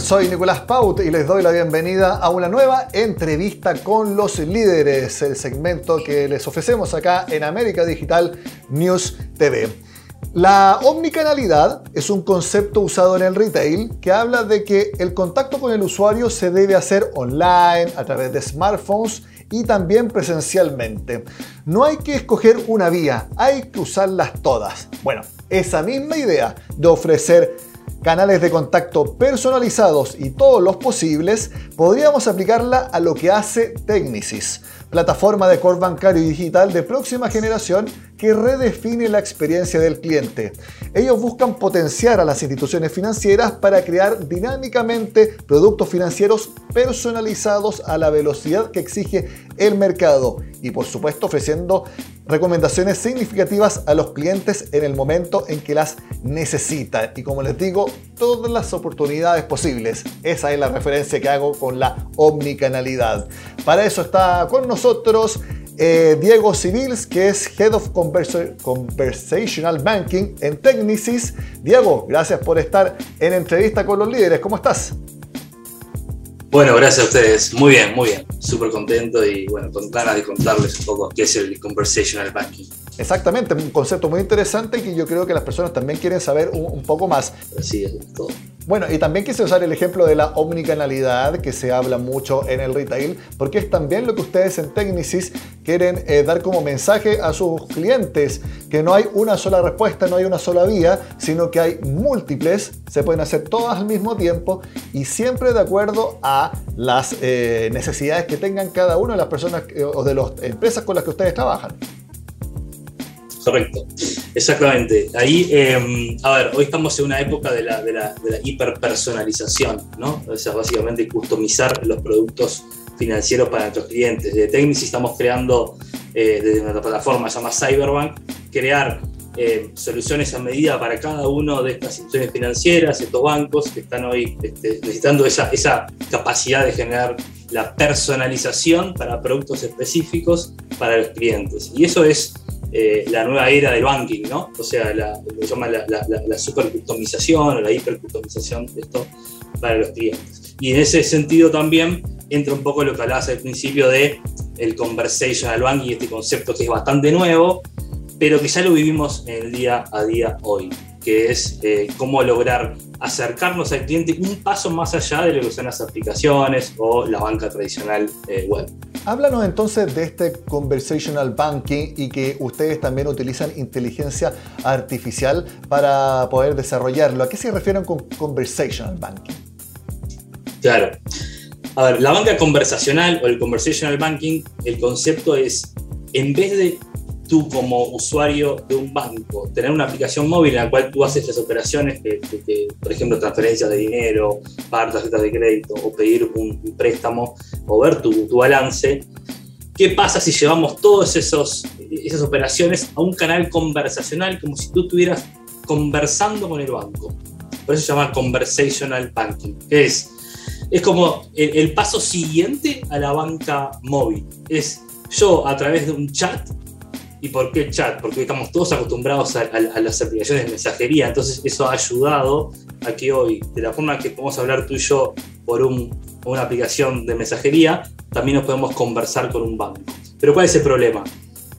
Soy Nicolás Paut y les doy la bienvenida a una nueva entrevista con los líderes, el segmento que les ofrecemos acá en América Digital News TV. La omnicanalidad es un concepto usado en el retail que habla de que el contacto con el usuario se debe hacer online, a través de smartphones y también presencialmente. No hay que escoger una vía, hay que usarlas todas. Bueno, esa misma idea de ofrecer canales de contacto personalizados y todos los posibles, podríamos aplicarla a lo que hace Technisys, plataforma de core bancario y digital de próxima generación que redefine la experiencia del cliente. Ellos buscan potenciar a las instituciones financieras para crear dinámicamente productos financieros personalizados a la velocidad que exige el mercado y por supuesto ofreciendo recomendaciones significativas a los clientes en el momento en que las necesitan. Y como les digo, todas las oportunidades posibles. Esa es la referencia que hago con la omnicanalidad. Para eso está con nosotros eh, Diego Civils, que es Head of Conversational Banking en Technisys. Diego, gracias por estar en entrevista con los líderes. ¿Cómo estás? Bueno, gracias a ustedes. Muy bien, muy bien. Súper contento y bueno, con ganas de contarles un poco qué es el conversational banking. Exactamente, un concepto muy interesante que yo creo que las personas también quieren saber un, poco más. Así es, todo. Bueno, y también quise usar el ejemplo de la omnicanalidad que se habla mucho en el retail, porque es también lo que ustedes en Technisys quieren eh, dar como mensaje a sus clientes, que no hay una sola respuesta, no hay una sola vía, sino que hay múltiples, se pueden hacer todas al mismo tiempo y siempre de acuerdo a las eh, necesidades que tengan cada una de las personas eh, o de las empresas con las que ustedes trabajan. Correcto, exactamente. Ahí, em, a ver, hoy estamos en una época de la, de la, hiperpersonalización, ¿no? O sea, básicamente customizar los productos financieros para nuestros clientes. De Technics estamos creando, eh, desde nuestra plataforma se llama Cyberbank, crear eh, soluciones a medida para cada uno de estas instituciones financieras, estos bancos que están hoy este, necesitando esa, esa capacidad de generar la personalización para productos específicos para los clientes. Y eso es eh, la nueva era del banking, ¿no? O sea, la, lo llama la, la, la supercustomización o la hipercustomización de esto para los clientes. Y en ese sentido también entra un poco lo que hablabas al principio de el conversational banking, este concepto que es bastante nuevo, pero que ya lo vivimos en el día a día hoy que es eh, cómo lograr acercarnos al cliente un paso más allá de lo que son las aplicaciones o la banca tradicional eh, web. Háblanos entonces de este conversational banking y que ustedes también utilizan inteligencia artificial para poder desarrollarlo. ¿A qué se refieren con conversational banking? Claro. A ver, la banca conversacional o el conversational banking, el concepto es, en vez de tú como usuario de un banco, tener una aplicación móvil en la cual tú haces las operaciones, que, por ejemplo, transferencias de dinero, pagar tarjetas de crédito o pedir un, préstamo o ver tu, tu, balance, ¿qué pasa si llevamos todas esas operaciones a un canal conversacional como si tú estuvieras conversando con el banco? Por eso se llama conversational banking, que es, es como el, el paso siguiente a la banca móvil. Es yo a través de un chat ¿Y por qué chat? Porque estamos todos acostumbrados a, las aplicaciones de mensajería, entonces eso ha ayudado a que hoy, de la forma que podemos hablar tú y yo por una aplicación de mensajería, también nos podemos conversar con un banco. Pero ¿cuál es el problema?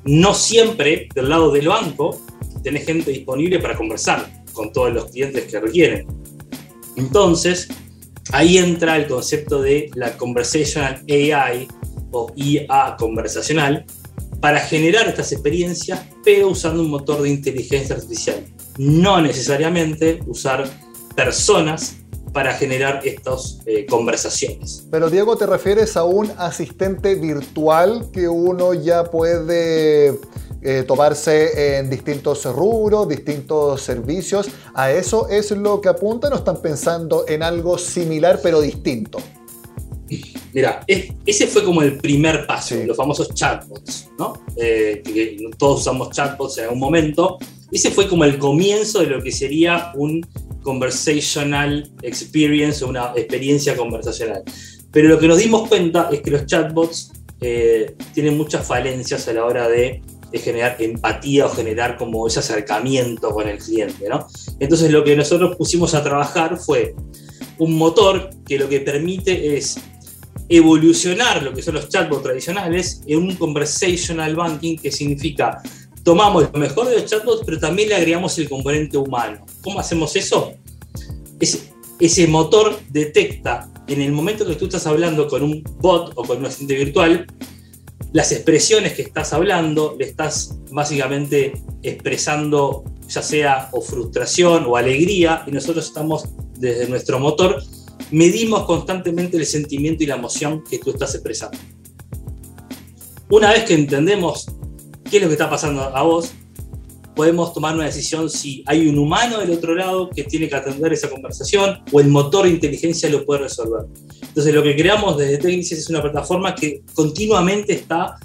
No siempre del lado del banco tenés gente disponible para conversar con todos los clientes que requieren. Entonces, ahí entra el concepto de la Conversational AI o IA conversacional, para generar estas experiencias, pero usando un motor de inteligencia artificial. No necesariamente usar personas para generar estas eh, conversaciones. Pero Diego, ¿te refieres a un asistente virtual que uno ya puede eh, tomarse en distintos rubros, distintos servicios? ¿A eso es lo que apuntan o están pensando en algo similar pero distinto? Mira, ese fue como el primer paso, los famosos chatbots, ¿no? Eh, que todos usamos chatbots en algún momento. Ese fue como el comienzo de lo que sería un conversational experience o una experiencia conversacional. Pero lo que nos dimos cuenta es que los chatbots eh, tienen muchas falencias a la hora de, de, generar empatía o generar como ese acercamiento con el cliente, ¿no? Entonces lo que nosotros pusimos a trabajar fue un motor que lo que permite es evolucionar lo que son los chatbots tradicionales en un conversational banking que significa tomamos lo mejor de los chatbots pero también le agregamos el componente humano. ¿Cómo hacemos eso? ese motor detecta en el momento que tú estás hablando con un bot o con un asistente virtual, las expresiones que estás hablando, le estás básicamente expresando ya sea o frustración o alegría, y nosotros estamos desde nuestro motor, medimos constantemente el sentimiento y la emoción que tú estás expresando. Una vez que entendemos qué es lo que está pasando a vos, podemos tomar una decisión si hay un humano del otro lado que tiene que atender esa conversación o el motor de inteligencia lo puede resolver. Entonces lo que creamos desde Technicis es una plataforma que continuamente está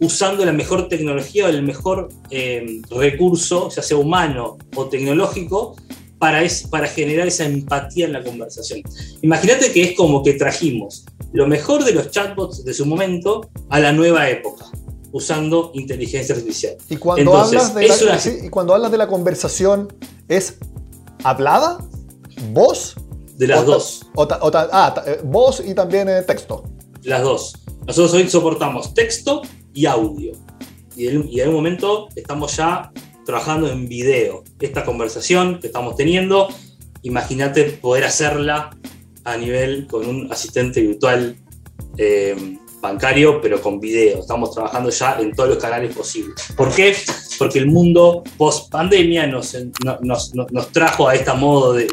usando la mejor tecnología o el mejor eh, recurso, ya sea humano o tecnológico, para, es, para generar esa empatía en la conversación. Imagínate que es como que trajimos lo mejor de los chatbots de su momento a la nueva época usando inteligencia artificial. Y cuando, hablas, de la, y cuando hablas de la conversación, ¿es hablada? ¿Voz? De las dos. ah, eh, voz y también eh, texto. Las dos. Nosotros hoy soportamos texto y audio. Y en, un momento estamos ya trabajando en video. Esta conversación que estamos teniendo, imagínate poder hacerla a nivel con un asistente virtual eh, bancario, pero con video. Estamos trabajando ya en todos los canales posibles. ¿Por qué? Porque el mundo post pandemia nos, nos, trajo a este modo de,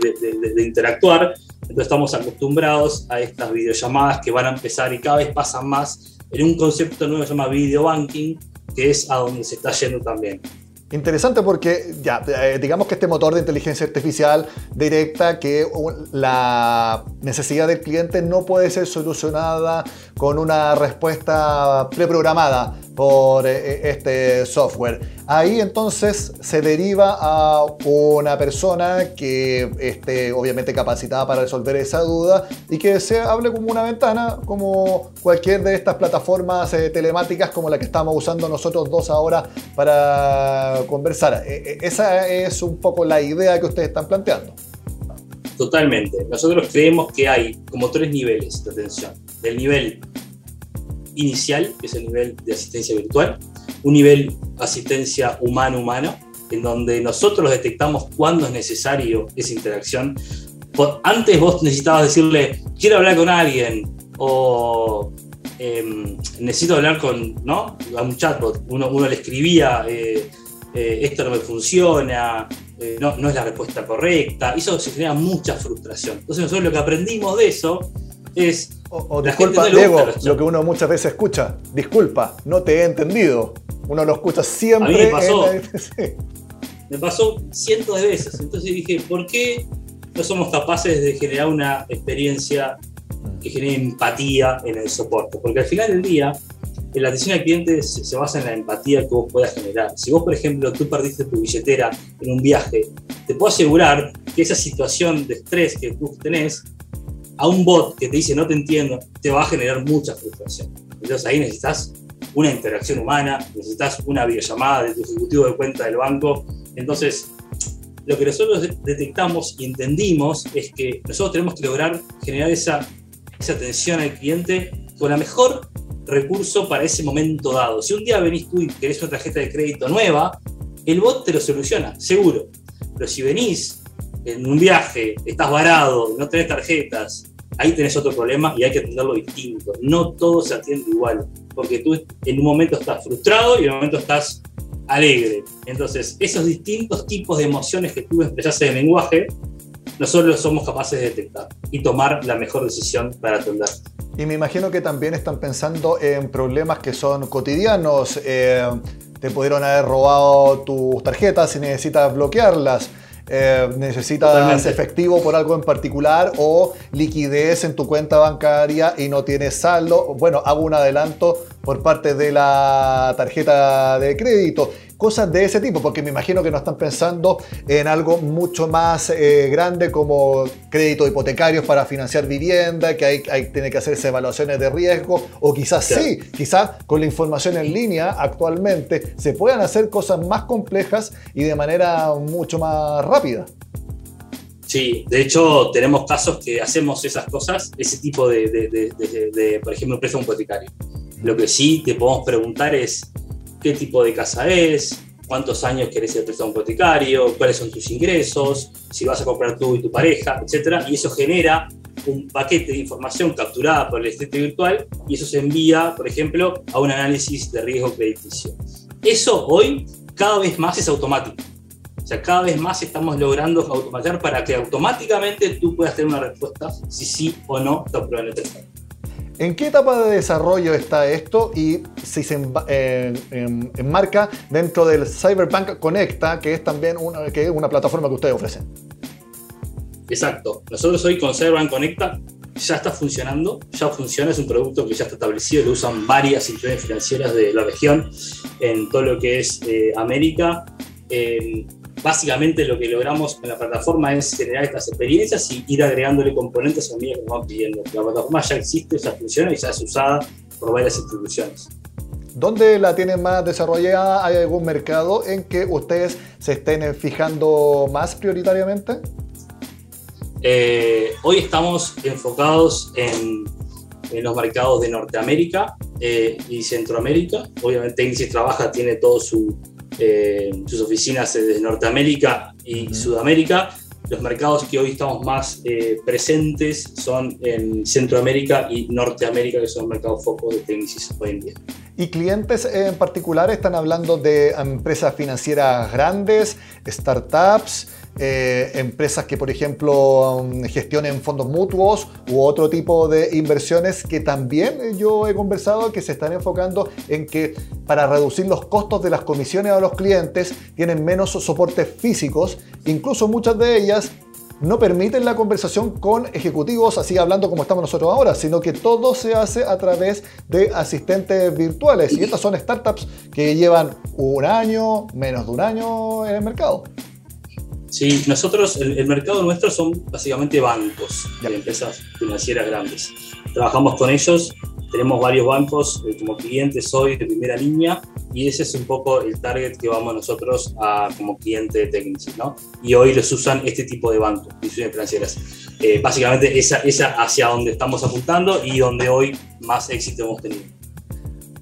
interactuar. Entonces estamos acostumbrados a estas videollamadas que van a empezar y cada vez pasan más en un concepto nuevo que se llama video banking, que es a donde se está yendo también. Interesante porque ya, eh, digamos que este motor de inteligencia artificial directa que la necesidad del cliente no puede ser solucionada con una respuesta preprogramada por eh, eh, este software. Ahí entonces se deriva a una persona que esté obviamente capacitada para resolver esa duda y que se hable como una ventana, como cualquier de estas plataformas eh, telemáticas como la que estamos usando nosotros dos ahora para conversar. esa es un poco la idea que ustedes están planteando. Totalmente. Nosotros creemos que hay como tres niveles de atención. El nivel inicial, que es el nivel de asistencia virtual, un nivel asistencia humano-humano, en donde nosotros detectamos cuándo es necesario esa interacción. Antes vos necesitabas decirle, quiero hablar con alguien, o em, necesito hablar con, ¿no? A un chatbot. Uno, le escribía, eh, eh, esto no me funciona, eh, no, es la respuesta correcta. Eso se genera mucha frustración. Entonces nosotros lo que aprendimos de eso es o, disculpa, Diego, lo que uno muchas veces escucha, disculpa, no te he entendido. Uno lo escucha siempre. A mí me pasó. Me pasó cientos de veces. Entonces dije, ¿por qué no somos capaces de generar una experiencia que genere empatía en el soporte? Porque al final del día, la atención al cliente se, basa en la empatía que vos puedas generar. Si vos, por ejemplo, tú perdiste tu billetera en un viaje, te puedo asegurar que esa situación de estrés que tú tenés a un bot que te dice no te entiendo, te va a generar mucha frustración. Entonces ahí necesitas una interacción humana, necesitas una videollamada de tu ejecutivo de cuenta del banco. Entonces, lo que nosotros detectamos y entendimos es que nosotros tenemos que lograr generar esa, esa atención al cliente con la mejor recurso para ese momento dado. Si un día venís tú y querés una tarjeta de crédito nueva, el bot te lo soluciona, seguro. Pero si venís en un viaje, estás varado, no tenés tarjetas, ahí tenés otro problema y hay que atenderlo distinto. No todo se atiende igual, porque tú en un momento estás frustrado y en un momento estás alegre. Entonces, esos distintos tipos de emociones que tú expresas en el lenguaje, nosotros somos capaces de detectar y tomar la mejor decisión para atender. Y me imagino que también están pensando en problemas que son cotidianos. Eh, te pudieron haber robado tus tarjetas y necesitas bloquearlas eh, necesitas efectivo por algo en particular o liquidez en tu cuenta bancaria y no tienes saldo, bueno, hago un adelanto por parte de la tarjeta de crédito cosas de ese tipo, porque me imagino que no están pensando en algo mucho más eh, grande como créditos hipotecarios para financiar vivienda, que hay, hay, tiene que hacerse evaluaciones de riesgo, o quizás sí, quizás con la información en línea actualmente se puedan hacer cosas más complejas y de manera mucho más rápida. Sí, de hecho tenemos casos que hacemos esas cosas, ese tipo de, por ejemplo, un préstamo hipotecario. Lo que sí te podemos preguntar es qué tipo de casa es, cuántos años querés el préstamo hipotecario, cuáles son tus ingresos, si vas a comprar tú y tu pareja, etc. Y eso genera un paquete de información capturada por el estate virtual y eso se envía, por ejemplo, a un análisis de riesgo crediticio. Eso hoy cada vez más es automático. O sea, cada vez más estamos logrando automatizar para que automáticamente tú puedas tener una respuesta si sí o no te aprueban el préstamo. ¿En qué etapa de desarrollo está esto y si se enmarca dentro del Cyberbank Conecta, que es también una, que es una plataforma que ustedes ofrecen? Exacto. Nosotros hoy con Cyberbank Conecta ya está funcionando, ya funciona, es un producto que ya está establecido, lo usan varias instituciones financieras de la región en todo lo que es eh, América. Eh, básicamente lo que logramos con la plataforma es generar estas experiencias y ir agregándole componentes a medida que nos van pidiendo. La plataforma ya existe, ya funciona y ya es usada por varias instituciones. ¿Dónde la tienen más desarrollada? ¿Hay algún mercado en que ustedes se estén fijando más prioritariamente? Eh, hoy estamos enfocados en, los mercados de Norteamérica eh, y Centroamérica. Obviamente Insis trabaja, tiene todo su, eh, sus oficinas desde Norteamérica y Sudamérica. Los mercados que hoy estamos más presentes son en Centroamérica y Norteamérica, que son mercados focos de Tecnicis hoy en día. ¿Y clientes en particular están hablando de empresas financieras grandes, startups? Eh, empresas que, por ejemplo, mm, gestionen fondos mutuos u otro tipo de inversiones que también yo he conversado que se están enfocando en que para reducir los costos de las comisiones a los clientes tienen menos soportes físicos, incluso muchas de ellas no permiten la conversación con ejecutivos así hablando como estamos nosotros ahora, sino que todo se hace a través de asistentes virtuales. Y estas son startups que llevan un año, menos de un año en el mercado. Sí, nosotros, el, mercado nuestro son básicamente bancos de empresas financieras grandes. Trabajamos con ellos, tenemos varios bancos eh, como clientes hoy de primera línea y ese es un poco el target que vamos nosotros a, como cliente de Technics, ¿no? Y hoy los usan este tipo de bancos, instituciones financieras. Eh, básicamente esa, esa hacia donde estamos apuntando y donde hoy más éxito hemos tenido.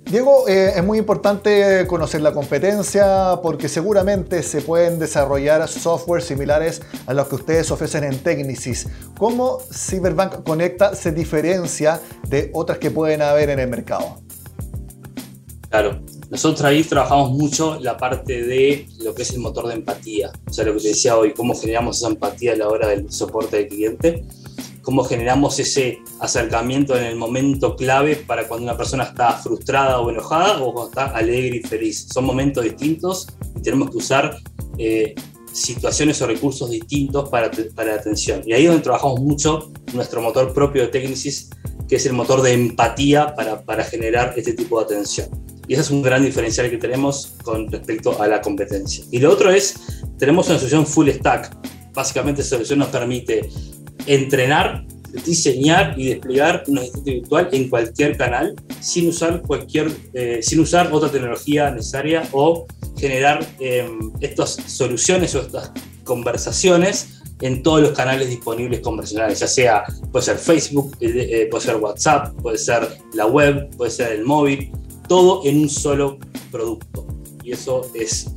Diego, eh, es muy importante conocer la competencia porque seguramente se pueden desarrollar software similares a los que ustedes ofrecen en Technicis. ¿Cómo Cyberbank Conecta se diferencia de otras que pueden haber en el mercado? Claro, nosotros ahí trabajamos mucho la parte de lo que es el motor de empatía, o sea, lo que te decía hoy, cómo generamos esa empatía a la hora del soporte del cliente cómo generamos ese acercamiento en el momento clave para cuando una persona está frustrada o enojada o cuando está alegre y feliz. Son momentos distintos y tenemos que usar eh, situaciones o recursos distintos para, para la atención. Y ahí es donde trabajamos mucho nuestro motor propio de Technicis, que es el motor de empatía para, para generar este tipo de atención. Y ese es un gran diferencial que tenemos con respecto a la competencia. Y lo otro es, tenemos una solución full stack. Básicamente esa solución nos permite entrenar, diseñar y desplegar un asistente virtual en cualquier canal sin usar cualquier, eh, sin usar otra tecnología necesaria o generar em, estas soluciones o estas conversaciones en todos los canales disponibles conversacionales, ya sea puede ser Facebook, eh, eh, puede ser WhatsApp, puede ser la web, puede ser el móvil, todo en un solo producto. Y eso es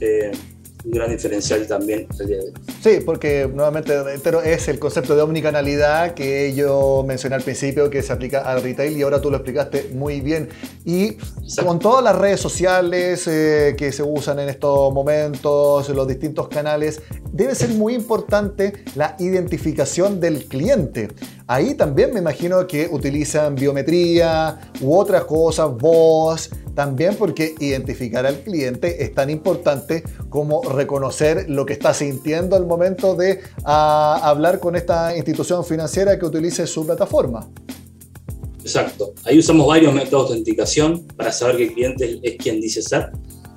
un gran diferencial también el día de hoy. Sí, porque nuevamente es el concepto de omnicanalidad que yo mencioné al principio que se aplica al retail y ahora tú lo explicaste muy bien. Y con todas las redes sociales eh, que se usan en estos momentos, los distintos canales, debe ser muy importante la identificación del cliente. Ahí también me imagino que utilizan biometría u otras cosas, voz, también porque identificar al cliente es tan importante como reconocer lo que está sintiendo al momento de ah, hablar con esta institución financiera que utilice su plataforma. Exacto. Ahí usamos varios métodos de autenticación para saber que el cliente es quien dice ser.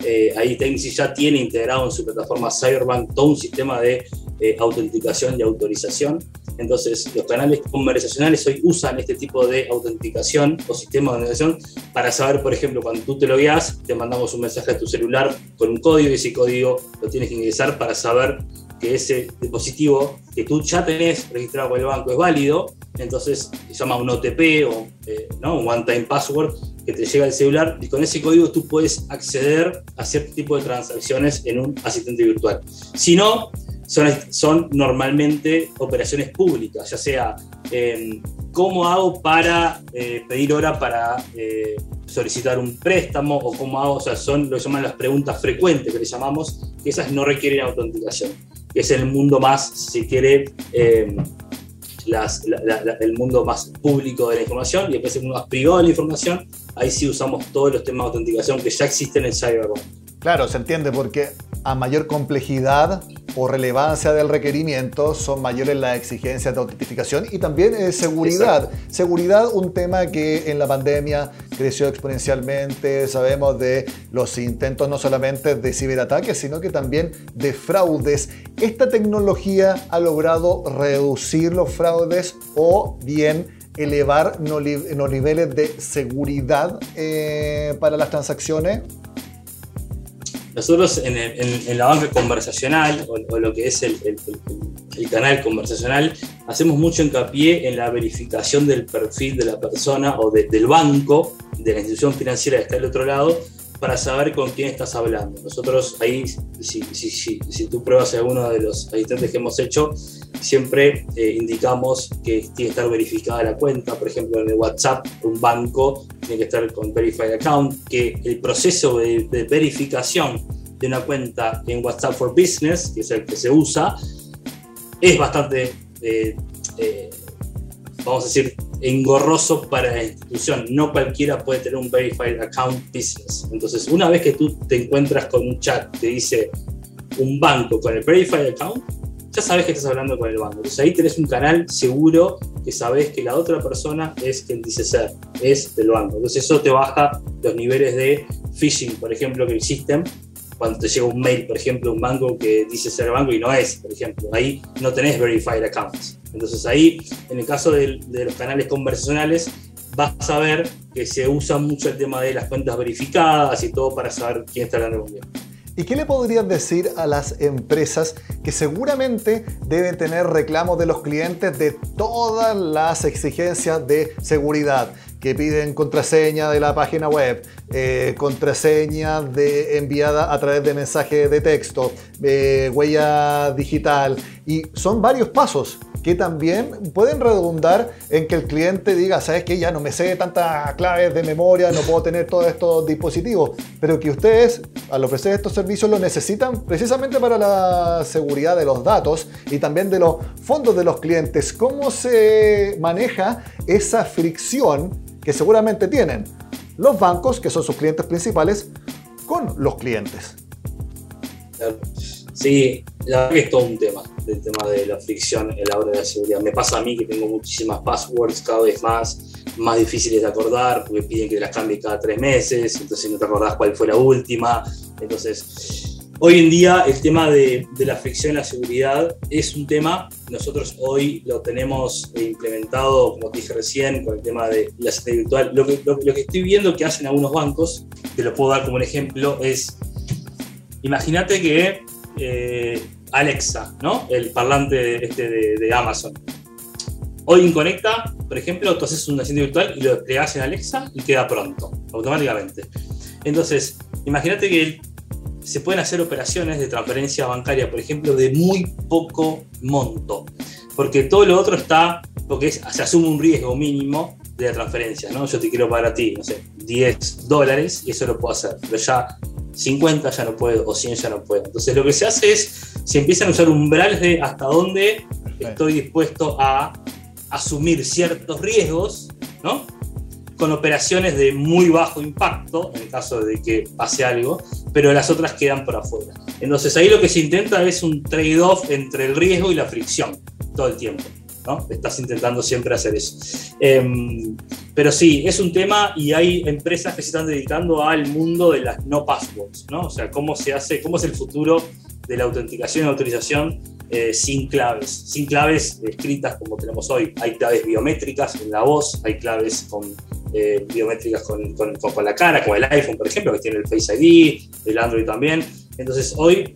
Eh, ahí Technicis ya tiene integrado en su plataforma Cyberbank todo un sistema de eh, autenticación y autorización entonces, los canales conversacionales hoy usan este tipo de autenticación o sistema de autenticación para saber, por ejemplo, cuando tú te logueas, te mandamos un mensaje a tu celular con un código y ese código lo tienes que ingresar para saber que ese dispositivo que tú ya tenés registrado con el banco es válido, entonces se llama un OTP o eh, ¿no? un one-time password que te llega al celular y con ese código tú puedes acceder a cierto tipo de transacciones en un asistente virtual. Si no, son, son normalmente operaciones públicas, ya sea eh, cómo hago para eh, pedir hora para eh, solicitar un préstamo o cómo hago, o sea, son lo que llaman las preguntas frecuentes que le llamamos, que esas no requieren autenticación, que es el mundo más, si quiere, el mundo más público de la información y después el mundo más privado de la información, ahí sí usamos todos los temas de autenticación que ya existen en Cyberbank. Claro, se entiende porque a mayor complejidad o relevancia del requerimiento son mayores las exigencias de autentificación y también eh, seguridad. Seguridad, un tema que en la pandemia creció exponencialmente. Sabemos de los intentos no solamente de ciberataques, sino que también de fraudes. Esta tecnología ha logrado reducir los fraudes o bien elevar los niveles de seguridad eh, para las transacciones nosotros en, la banca conversacional, o, lo que es el, canal conversacional, hacemos mucho hincapié en la verificación del perfil de la persona o del banco, de la institución financiera que está al otro lado, para saber con quién estás hablando. Nosotros ahí, si, tú pruebas alguno de los asistentes que hemos hecho, siempre eh, indicamos que tiene que estar verificada la cuenta, por ejemplo en el WhatsApp, un banco tiene que estar con Verified Account, que el proceso de, verificación de una cuenta en WhatsApp for Business, que es el que se usa, es bastante, eh, eh, vamos a decir, engorroso para la institución. No cualquiera puede tener un Verified Account Business. Entonces, una vez que tú te encuentras con un chat que dice un banco con el Verified Account, ya sabes que estás hablando con el banco. Entonces ahí tenés un canal seguro que sabes que la otra persona es quien dice ser, es del banco. Entonces eso te baja los niveles de phishing, por ejemplo, que existen cuando te llega un mail, por ejemplo, de un banco que dice ser banco y no es, por ejemplo. Ahí no tenés verified accounts. Entonces ahí, en el caso de, los canales conversacionales, vas a ver que se usa mucho el tema de las cuentas verificadas y todo para saber quién está hablando con. ¿Y qué le podrías decir a las empresas que seguramente deben tener reclamos de los clientes de todas las exigencias de seguridad? que piden contraseña de la página web, eh, contraseña de, enviada a través de mensaje de texto, eh, huella digital, y son varios pasos que también pueden redundar en que el cliente diga, sabes que ya no me sé tantas claves de memoria, no puedo tener todos estos dispositivos, pero que ustedes al ofrecer estos servicios lo necesitan precisamente para la seguridad de los datos y también de los fondos de los clientes. ¿Cómo se maneja esa fricción que seguramente tienen los bancos, que son sus clientes principales, con los clientes? Sí, la verdad que es todo un tema, el tema de la fricción en la hora de la seguridad. Me pasa a mí que tengo muchísimas passwords cada vez más, más difíciles de acordar, porque piden que las cambie cada tres meses, entonces no te acordás cuál fue la última. Entonces, hoy en día el tema de, la fricción en la seguridad es un tema, nosotros hoy lo tenemos implementado, como te dije recién, con el tema de la seguridad virtual. Lo que, lo que estoy viendo que hacen algunos bancos, te lo puedo dar como un ejemplo, es, imagínate que eh, Alexa, ¿no? El parlante este de, Amazon. Hoy en Conecta, por ejemplo, tú haces un asiento virtual y lo desplegas en Alexa y queda pronto, automáticamente. Entonces, imagínate que se pueden hacer operaciones de transferencia bancaria, por ejemplo, de muy poco monto, porque todo lo otro está, porque se asume un riesgo mínimo de la transferencia, ¿no? Yo te quiero pagar a ti, no sé, 10 dólares y eso lo puedo hacer, pero ya 50 ya no puedo o 100 ya no puedo. Entonces lo que se hace es, se empiezan a usar umbrales de hasta dónde estoy dispuesto a asumir ciertos riesgos, ¿no? Con operaciones de muy bajo impacto, en el caso de que pase algo, pero las otras quedan por afuera. Entonces ahí lo que se intenta es un trade-off entre el riesgo y la fricción todo el tiempo. ¿No? Estás intentando siempre hacer eso. Em, pero sí, es un tema y hay empresas que se están dedicando al mundo de las no passwords, ¿no? O sea, cómo se hace, cómo es el futuro de la autenticación y autorización eh, sin claves, sin claves escritas como tenemos hoy. Hay claves biométricas en la voz, hay claves con, eh, biométricas con, con, con, la cara, como el iPhone, por ejemplo, que tiene el Face ID, el Android también. Entonces, hoy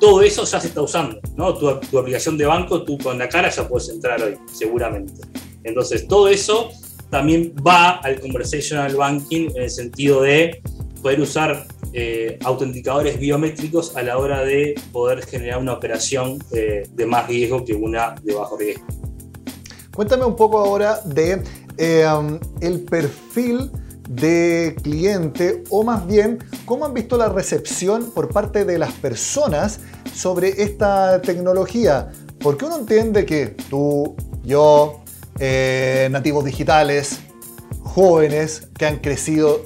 todo eso ya se está usando, ¿no? Tu, tu, aplicación de banco, tú con la cara ya puedes entrar hoy, seguramente. Entonces, todo eso también va al conversational banking en el sentido de poder usar eh, autenticadores biométricos a la hora de poder generar una operación eh, de más riesgo que una de bajo riesgo. Cuéntame un poco ahora de eh, el perfil de cliente o más bien cómo han visto la recepción por parte de las personas sobre esta tecnología. Porque uno entiende que tú, yo, nativos digitales, jóvenes que han crecido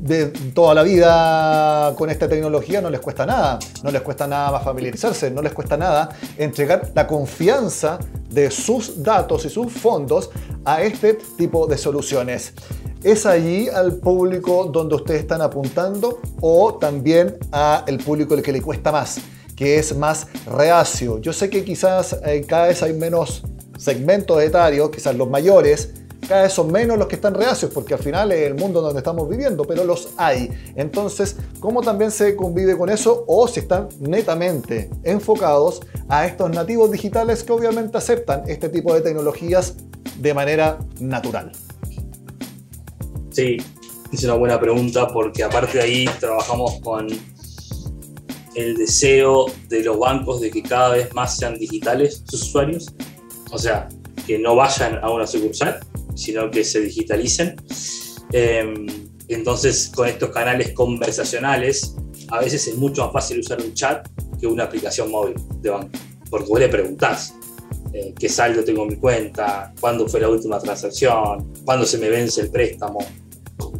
de toda la vida con esta tecnología no les cuesta nada, no les cuesta nada más familiarizarse, no les cuesta nada entregar la confianza de sus datos y sus fondos a este tipo de soluciones. ¿Es allí al público donde ustedes están apuntando o también al público el que le cuesta más, que es más reacio? Yo sé que quizás eh, cada vez hay menos segmentos etarios, quizás los mayores, cada vez son menos los que están reacios, porque al final es el mundo donde estamos viviendo, pero los hay. Entonces, ¿cómo también se convive con eso? O si están netamente enfocados a estos nativos digitales que obviamente aceptan este tipo de tecnologías de manera natural. Sí, es una buena pregunta porque aparte de ahí trabajamos con el deseo de los bancos de que cada vez más sean digitales sus usuarios. O sea, que no vayan a una sucursal, sino que se digitalicen. Em, entonces, con estos canales conversacionales, a veces es mucho más fácil usar un chat que una aplicación móvil de banco, porque vos le preguntás eh, qué saldo tengo en mi cuenta, cuándo fue la última transacción, cuándo se me vence el préstamo.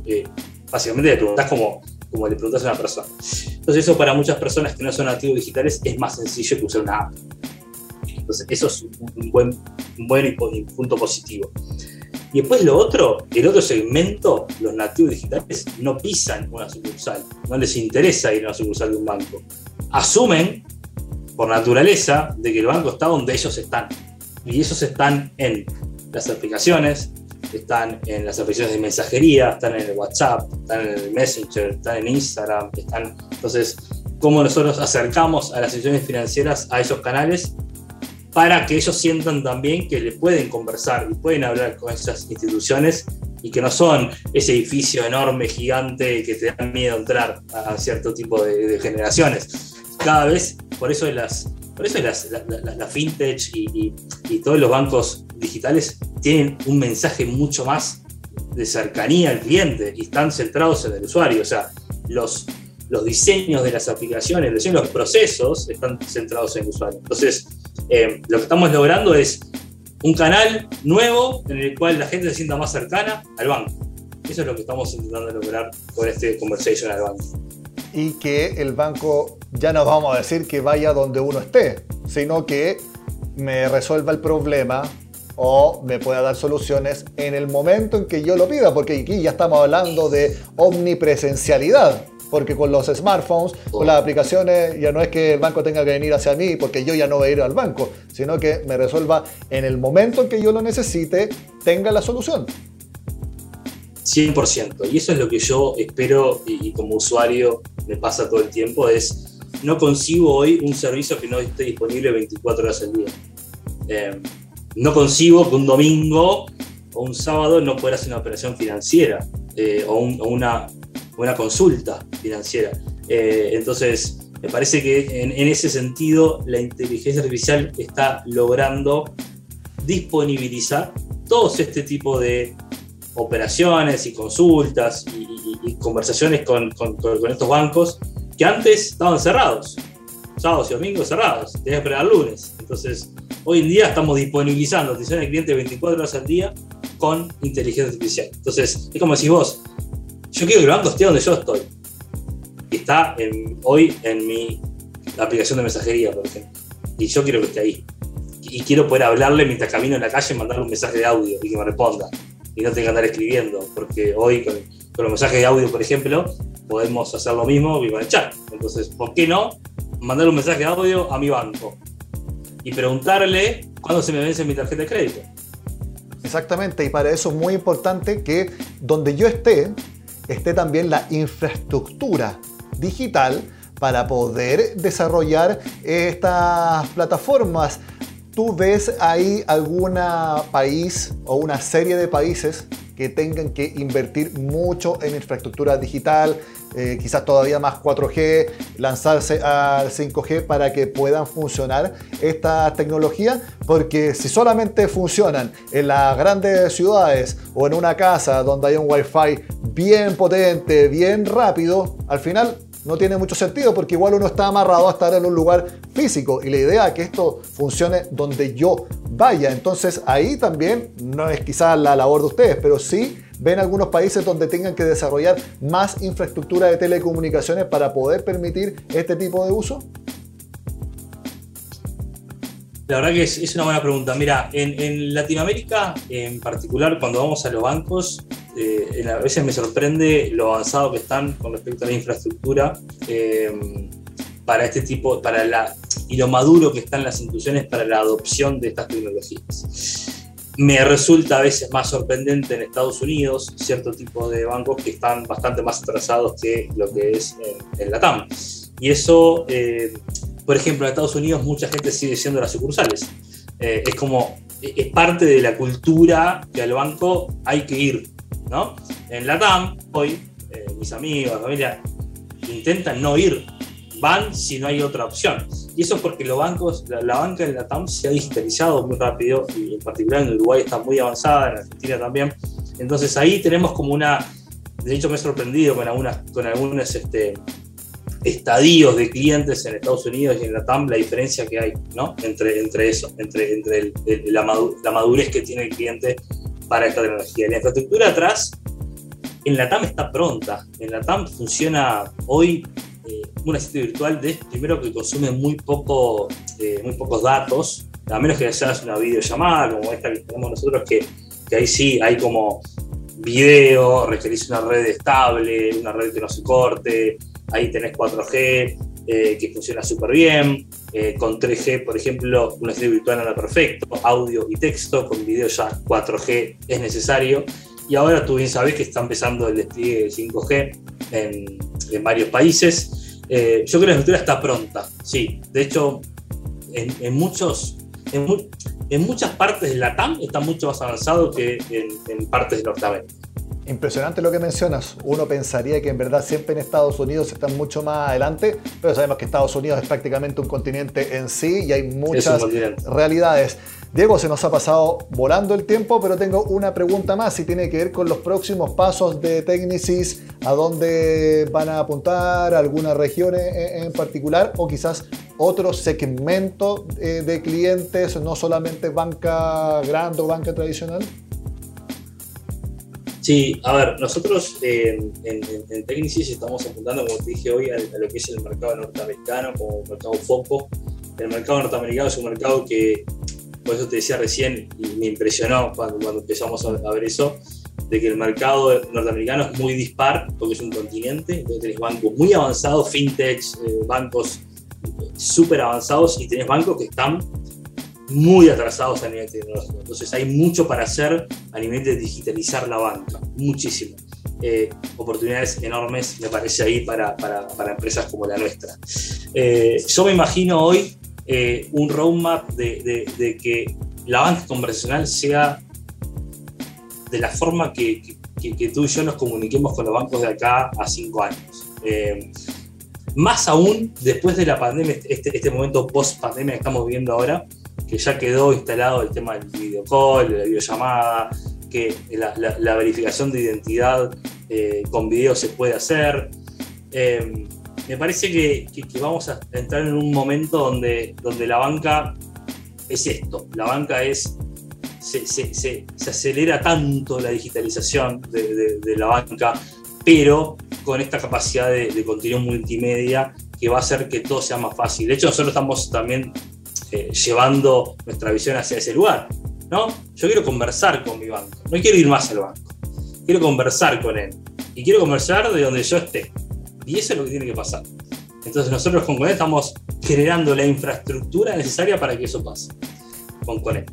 Eh, básicamente le preguntás como, como le preguntas a una persona. Entonces, eso para muchas personas que no son nativos digitales es más sencillo que usar una app. Entonces, eso es un buen, un buen punto positivo. Y después lo otro, el otro segmento, los nativos digitales, no pisan una sucursal, no les interesa ir a una sucursal de un banco. Asumen, por naturaleza, de que el banco está donde ellos están. Y ellos están en las aplicaciones, están en las aplicaciones de mensajería, están en el WhatsApp, están en el Messenger, están en Instagram, están... Entonces, cómo nosotros acercamos a las instituciones financieras a esos canales para que ellos sientan también que le pueden conversar y pueden hablar con esas instituciones y que no son ese edificio enorme, gigante, que te da miedo entrar a cierto tipo de, generaciones. Cada vez, por eso las, por eso las, la, fintech y, todos los bancos digitales tienen un mensaje mucho más de cercanía al cliente y están centrados en el usuario. O sea, los, los diseños de las aplicaciones, los los procesos están centrados en el usuario. Entonces, eh, lo que estamos logrando es un canal nuevo en el cual la gente se sienta más cercana al banco. Eso es lo que estamos intentando lograr con este conversation al banco. Y que el banco ya no vamos a decir que vaya donde uno esté, sino que me resuelva el problema o me pueda dar soluciones en el momento en que yo lo pida, porque aquí ya estamos hablando de omnipresencialidad porque con los smartphones, con las aplicaciones, ya no es que el banco tenga que venir hacia mí porque yo ya no voy a ir al banco, sino que me resuelva en el momento en que yo lo necesite, tenga la solución. 100%. Y eso es lo que yo espero y, como usuario me pasa todo el tiempo, es no concibo hoy un servicio que no esté disponible 24 horas al día. Eh, no concibo que un domingo o un sábado no pueda hacer una operación financiera eh, o, una una consulta financiera. Eh, entonces, me parece que en, ese sentido la inteligencia artificial está logrando disponibilizar todos este tipo de operaciones y consultas y, conversaciones con, estos bancos que antes estaban cerrados, sábados y domingos cerrados, tenías que esperar lunes. Entonces, hoy en día estamos disponibilizando atención al cliente 24 horas al día con inteligencia artificial. Entonces, es como decís vos, yo quiero que el banco esté donde yo estoy. Y está hoy en mi aplicación de mensajería, por ejemplo. Y yo quiero que esté ahí. Y quiero poder hablarle mientras camino en la calle, mandarle un mensaje de audio y que me responda. Y no tenga que andar escribiendo. Porque hoy con, los mensajes de audio, por ejemplo, podemos hacer lo mismo que con el chat. Entonces, ¿por qué no mandar un mensaje de audio a mi banco? Y preguntarle cuándo se me vence mi tarjeta de crédito. Exactamente, y para eso es muy importante que donde yo esté, esté también la infraestructura digital para poder desarrollar estas plataformas. ¿Tú ves ahí algún país o una serie de países que tengan que invertir mucho en infraestructura digital, eh, quizás todavía más 4G, lanzarse al 5G para que puedan funcionar estas tecnologías, porque si solamente funcionan en las grandes ciudades o en una casa donde hay un Wi-Fi bien potente, bien rápido, al final no tiene mucho sentido porque igual uno está amarrado a estar en un lugar físico y la idea es que esto funcione donde yo vaya. Entonces ahí también no es quizás la labor de ustedes, pero sí ven algunos países donde tengan que desarrollar más infraestructura de telecomunicaciones para poder permitir este tipo de uso? La verdad que es, una buena pregunta. Mira, en, Latinoamérica, en particular, cuando vamos a los bancos, eh, a veces me sorprende lo avanzado que están con respecto a la infraestructura eh, para este tipo, para la y lo maduro que están las instituciones para la adopción de estas tecnologías. Me resulta a veces más sorprendente en Estados Unidos cierto tipo de bancos que están bastante más atrasados que lo que es en, la TAM. Y eso, eh, por ejemplo, en Estados Unidos mucha gente sigue siendo las sucursales. Eh, es como, es parte de la cultura que al banco hay que ir. ¿no? En la TAM, hoy, eh, mis amigos, familia, intentan no ir. Van si no hay otra opción. Y eso es porque los bancos, la, banca en la TAM se ha digitalizado muy rápido y en particular en Uruguay está muy avanzada, en Argentina también. Entonces ahí tenemos como una, de hecho me he sorprendido con, algunas, con algunos este, estadios de clientes en Estados Unidos y en la TAM, la diferencia que hay ¿no? entre, entre eso, entre, entre la, madurez que tiene el cliente para esta tecnología. La infraestructura atrás, en la TAM está pronta. En la TAM funciona hoy un asistente virtual de primero que consume muy, poco, eh, muy pocos datos, a menos que seas una videollamada como esta que tenemos nosotros, que, ahí sí hay como video, requerís una red estable, una red que no se corte, ahí tenés 4G, eh, que funciona súper bien, con 3G, por ejemplo, un asistente virtual era perfecto, audio y texto, con video ya 4G es necesario, y ahora tú bien sabes que está empezando el despliegue de 5G en, en varios países, eh, yo creo que la estructura está pronta, sí. De hecho, en, muchos, en, muchas partes de la TAM está mucho más avanzado que en, partes de Norteamérica. Impresionante lo que mencionas. Uno pensaría que en verdad siempre en Estados Unidos están mucho más adelante, pero sabemos que Estados Unidos es prácticamente un continente en sí y hay muchas realidades. Diego, se nos ha pasado volando el tiempo, pero tengo una pregunta más y tiene que ver con los próximos pasos de Technicis, a dónde van a apuntar, alguna región en particular o quizás otro segmento eh, de clientes, no solamente banca grande o banca tradicional. Sí, a ver, nosotros en, en, Technicis estamos apuntando, como te dije hoy, a, lo que es el mercado norteamericano como mercado foco. El mercado norteamericano es un mercado que por eso te decía recién, y me impresionó cuando, cuando empezamos a, ver eso, de que el mercado norteamericano es muy dispar, porque es un continente, entonces tenés bancos muy avanzados, fintechs, eh, bancos súper avanzados, y tenés bancos que están muy atrasados a nivel tecnológico. Entonces hay mucho para hacer a nivel de digitalizar la banca, muchísimo. Eh, oportunidades enormes, me parece ahí, para, para, para empresas como la nuestra. Eh, yo me imagino hoy eh, un roadmap de, que la banca conversacional sea de la forma que, tú y yo nos comuniquemos con los bancos de acá a cinco años. Eh, más aún después de la pandemia, este, este momento post-pandemia que estamos viviendo ahora, que ya quedó instalado el tema del video call, de la videollamada, que la, verificación de identidad eh, con video se puede hacer me parece que, vamos a entrar en un momento donde, donde la banca es esto, la banca es, se, acelera tanto la digitalización de, la banca, pero con esta capacidad de, contenido multimedia que va a hacer que todo sea más fácil. De hecho, nosotros estamos también eh, llevando nuestra visión hacia ese lugar. ¿no? Yo quiero conversar con mi banco, no quiero ir más al banco, quiero conversar con él y quiero conversar de donde yo esté. Y eso es lo que tiene que pasar. Entonces nosotros con Conet estamos generando la infraestructura necesaria para que eso pase. Con Conet.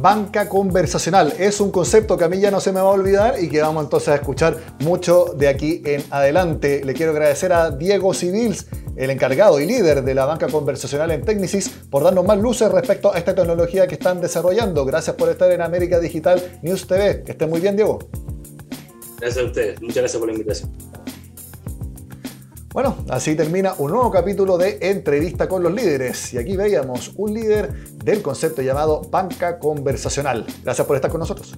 banca conversacional. Es un concepto que a mí ya no se me va a olvidar y que vamos entonces a escuchar mucho de aquí en adelante. Le quiero agradecer a Diego Civils, el encargado y líder de la banca conversacional en Technicis, por darnos más luces respecto a esta tecnología que están desarrollando. Gracias por estar en América Digital News TV. Que estén muy bien, Diego. Gracias a ustedes. Muchas gracias por la invitación. Bueno, así termina un nuevo capítulo de Entrevista con los líderes. Y aquí veíamos un líder del concepto llamado banca conversacional. Gracias por estar con nosotros.